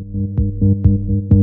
dark room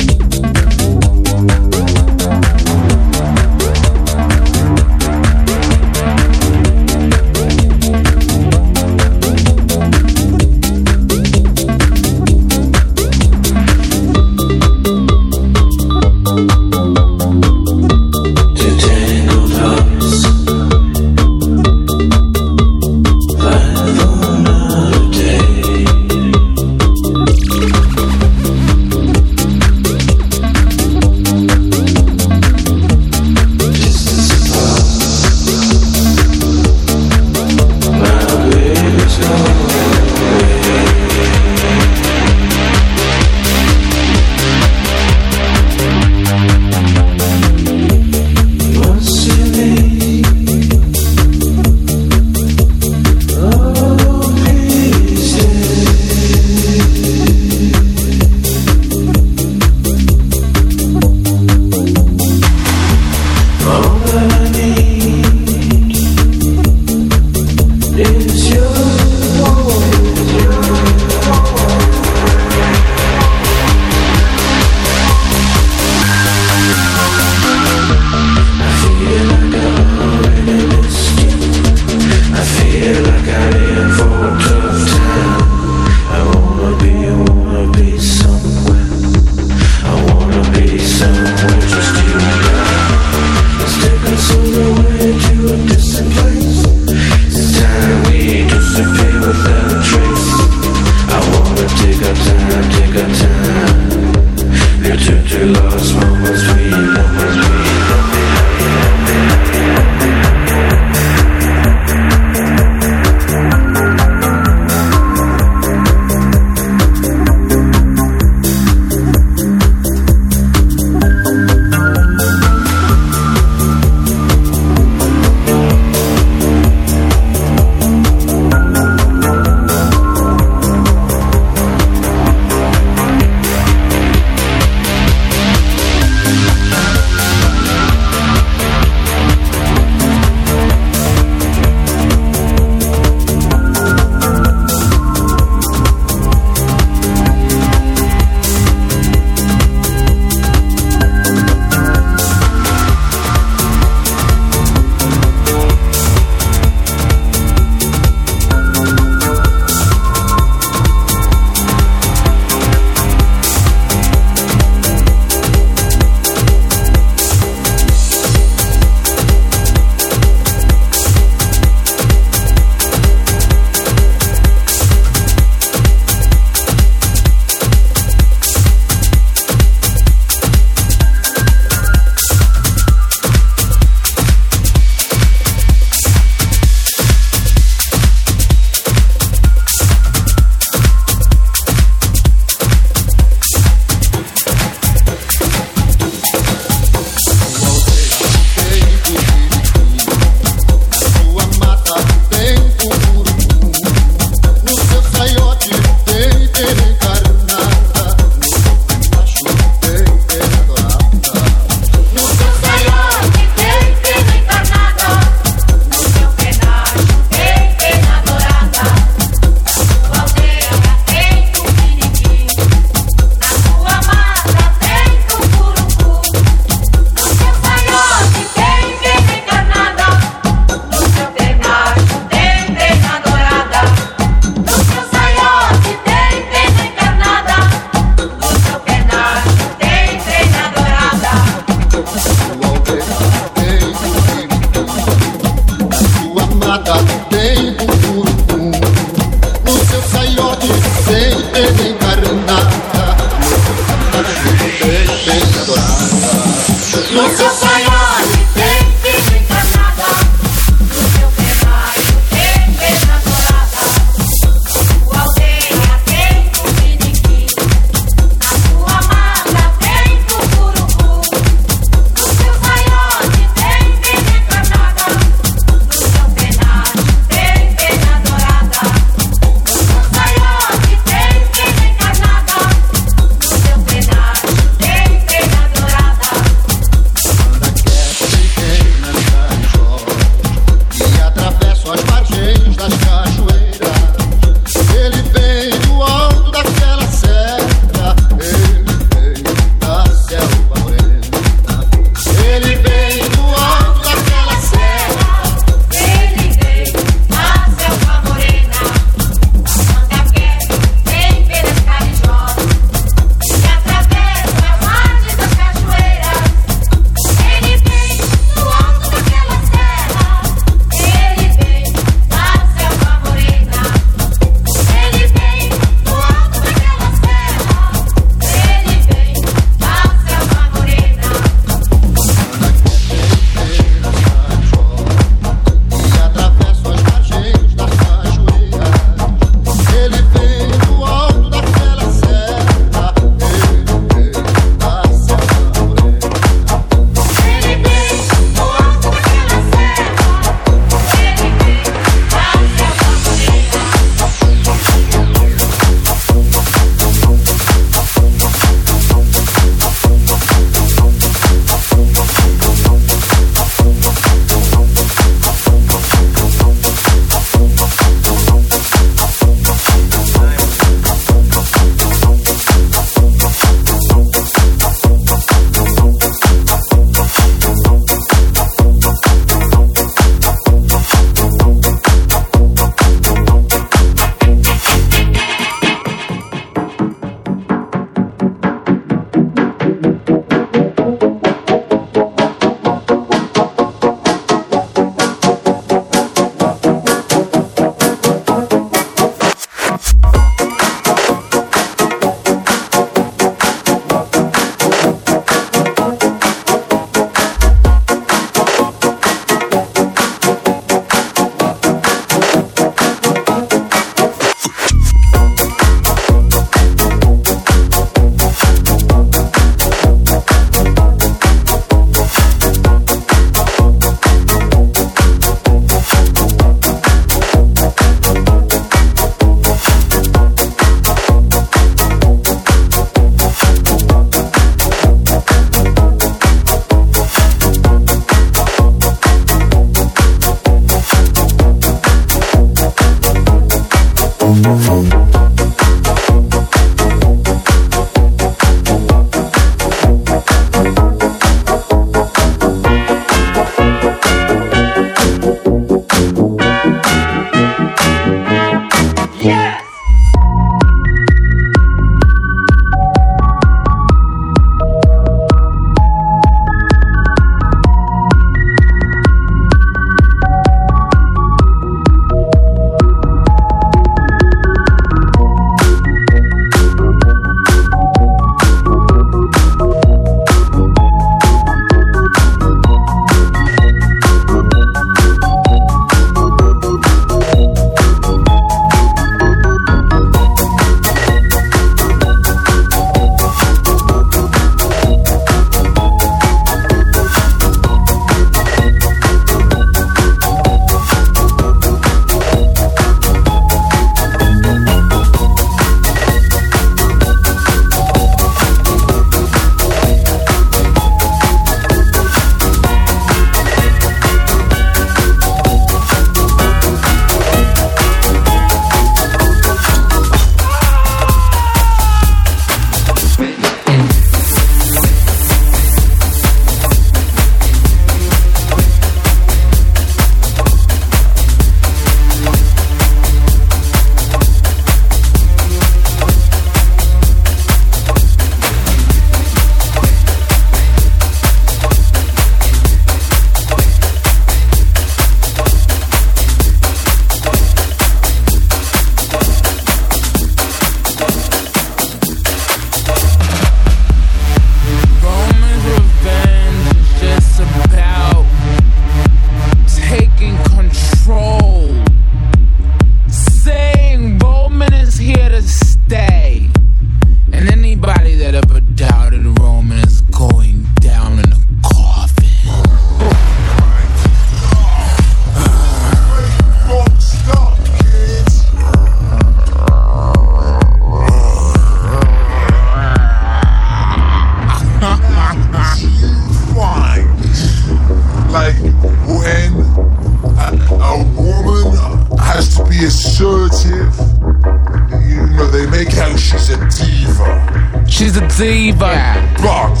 see, but. Yeah. But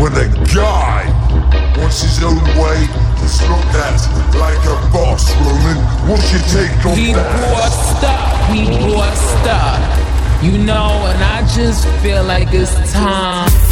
when a guy wants his own way, he's looked at like a boss, Roman. What's your take on he that? We brought stuff. He brought stuff. You know, and I just feel like it's time.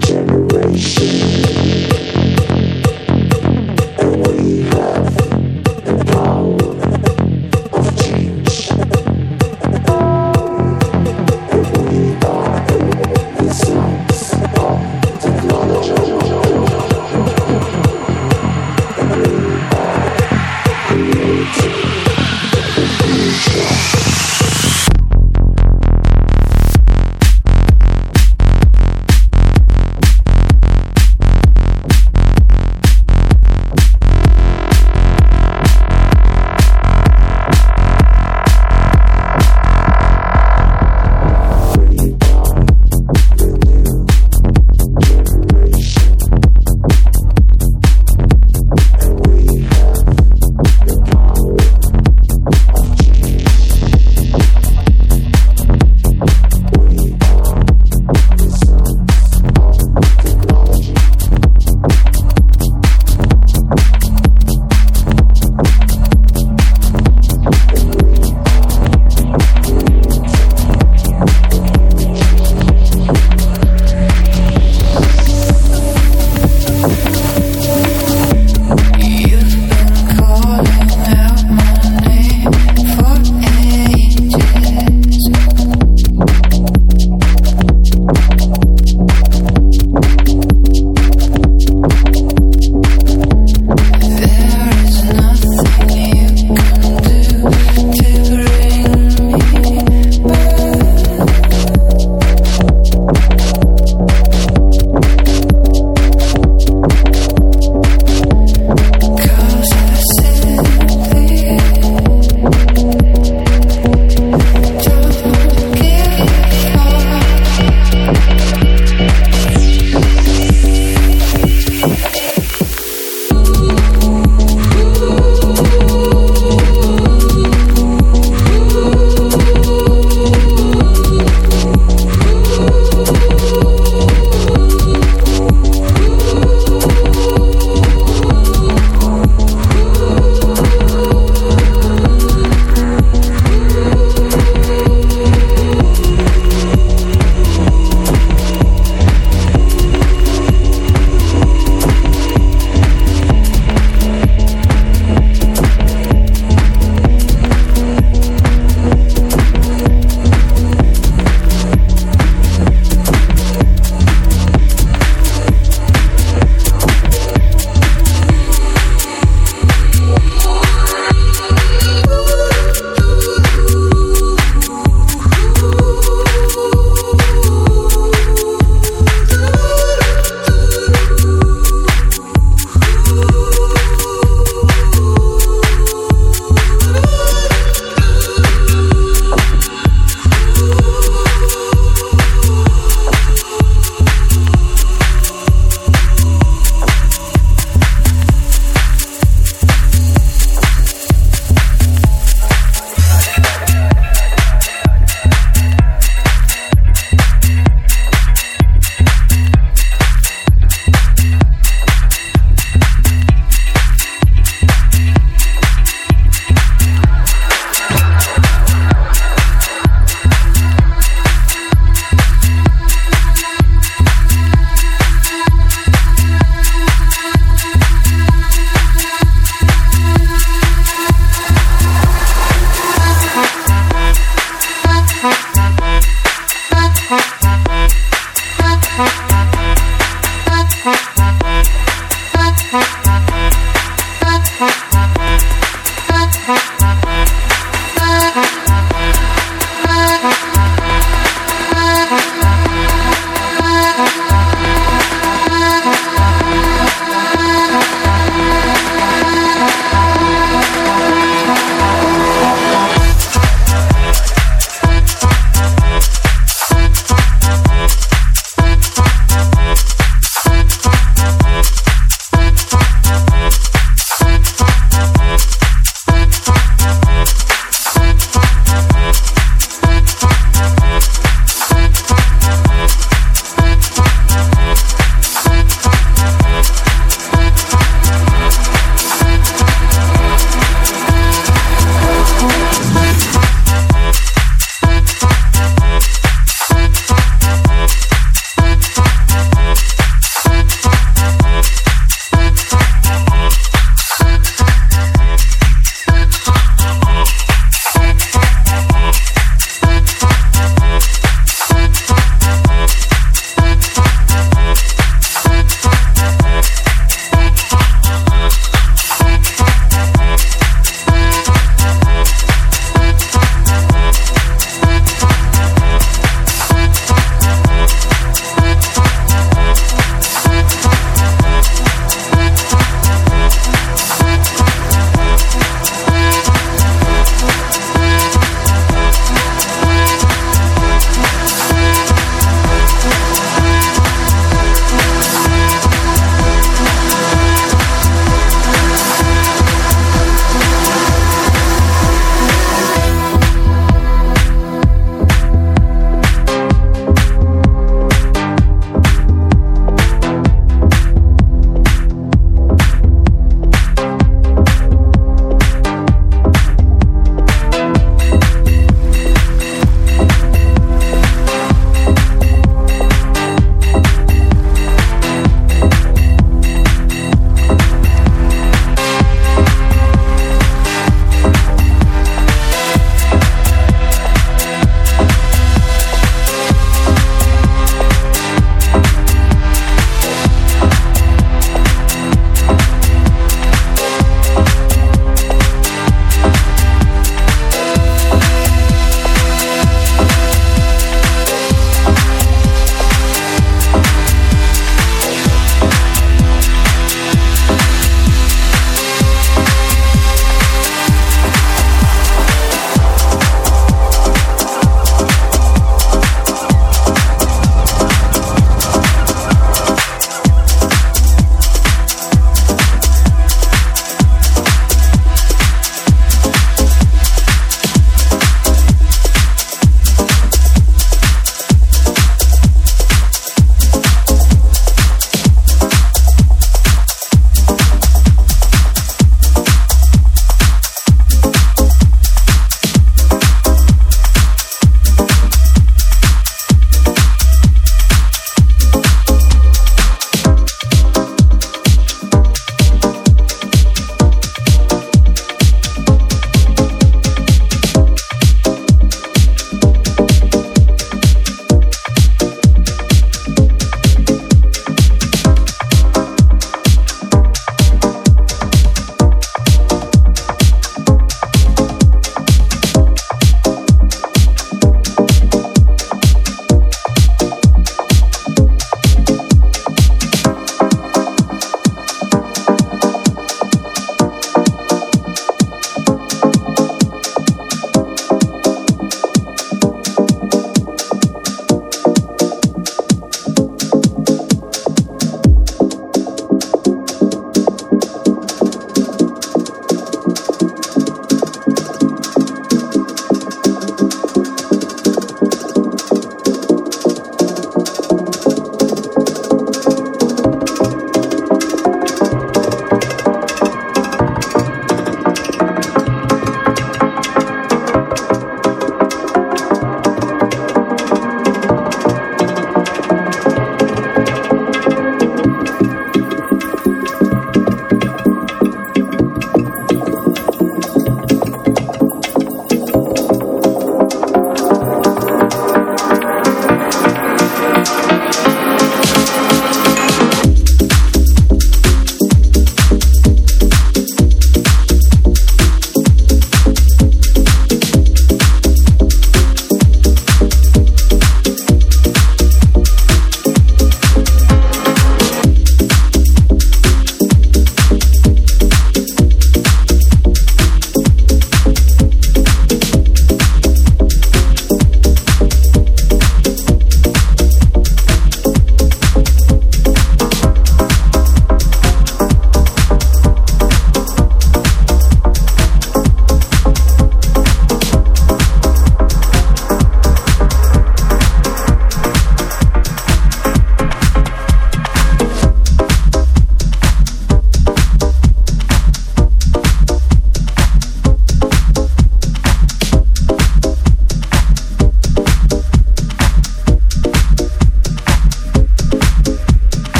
Generation.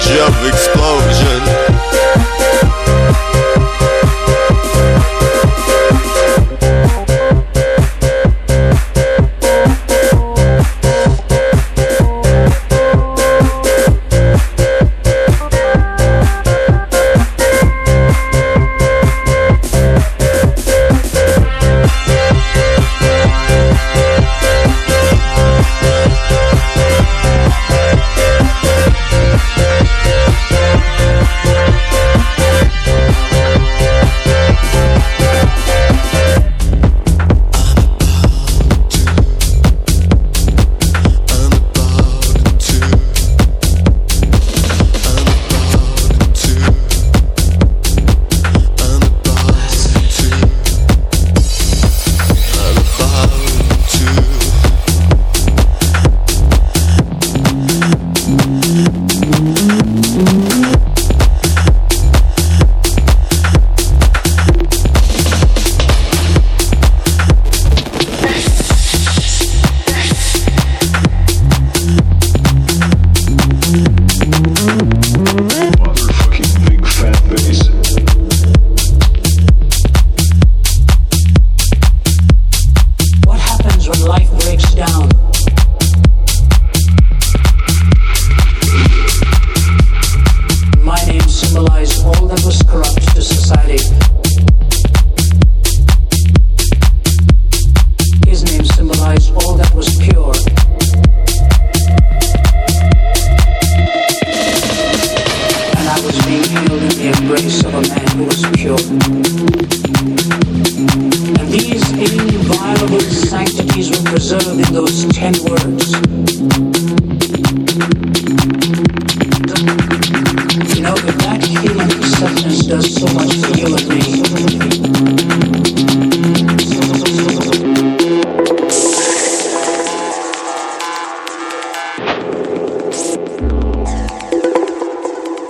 Inviolable sanctities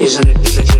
Isn't it? Isn't it?